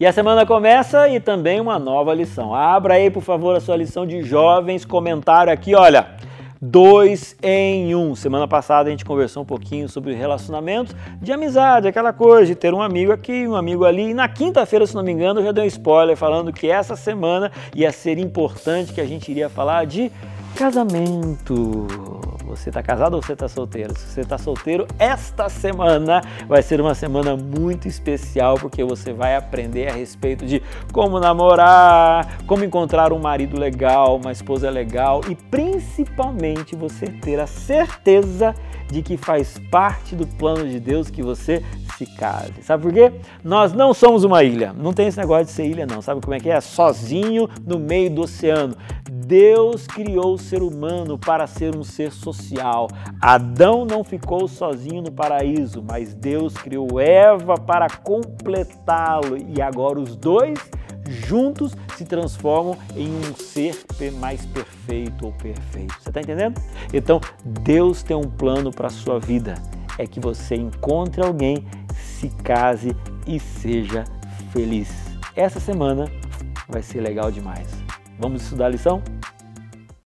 E a semana começa e também uma nova lição. Abra aí, por favor, a sua lição de jovens. Comentário aqui, olha. Dois em um. Semana passada a gente conversou um pouquinho sobre relacionamentos de amizade, aquela coisa de ter um amigo aqui, um amigo ali. E na quinta-feira, se não me engano, eu já dei um spoiler falando que essa semana ia ser importante que a gente iria falar de casamento. Você está casado ou você está solteiro? Se você está solteiro, esta semana vai ser uma semana muito especial porque você vai aprender a respeito de como namorar, como encontrar um marido legal, uma esposa legal e principalmente você ter a certeza de que faz parte do plano de Deus que você se case. Sabe por quê? Nós não somos uma ilha. Não tem esse negócio de ser ilha, não. Sabe como é que é? Sozinho no meio do oceano. Deus criou o ser humano para ser um ser social. Adão não ficou sozinho no paraíso, mas Deus criou Eva para completá-lo. E agora os dois juntos se transformam em um ser mais perfeito ou perfeito. Você está entendendo? Então, Deus tem um plano para a sua vida. É que você encontre alguém, se case e seja feliz. Essa semana vai ser legal demais. Vamos estudar a lição?